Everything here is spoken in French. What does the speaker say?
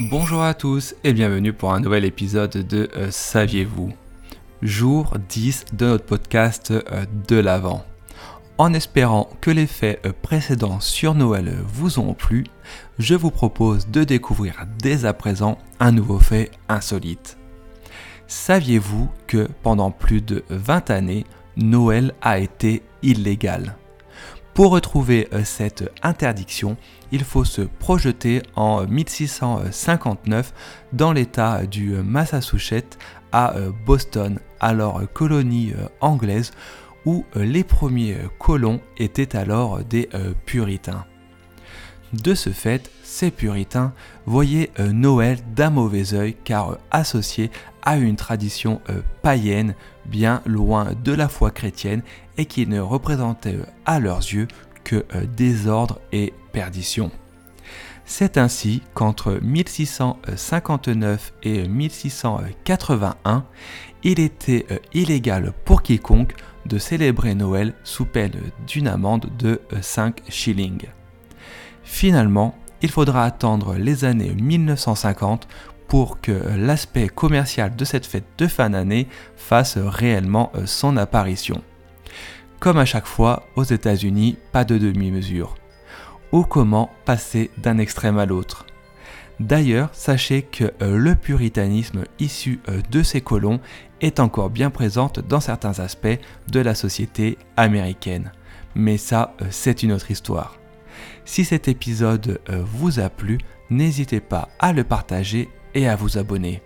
Bonjour à tous et bienvenue pour un nouvel épisode de euh, Saviez-vous? Jour 10 de notre podcast euh, de l'Avent. En espérant que les faits euh, précédents sur Noël vous ont plu, je vous propose de découvrir dès à présent un nouveau fait insolite. Saviez-vous que pendant plus de 20 années, Noël a été illégal? Pour retrouver euh, cette interdiction, il faut se projeter en 1659 dans l'état du Massachusetts à euh, Boston, alors colonie euh, anglaise, où les premiers colons étaient alors des puritains. De ce fait, ces puritains voyaient Noël d'un mauvais œil car associé à une tradition païenne bien loin de la foi chrétienne et qui ne représentait à leurs yeux que désordre et perdition. C'est ainsi qu'entre 1659 et 1681, il était illégal pour quiconque de célébrer Noël sous peine d'une amende de 5 shillings. Finalement, il faudra attendre les années 1950 pour que l'aspect commercial de cette fête de fin d'année fasse réellement son apparition. Comme à chaque fois, aux États-Unis, pas de demi-mesure. Ou comment passer d'un extrême à l'autre. D'ailleurs, sachez que le puritanisme issu de ces colons est encore bien présent dans certains aspects de la société américaine. Mais ça, c'est une autre histoire. Si cet épisode euh, vous a plu, n'hésitez pas à le partager et à vous abonner.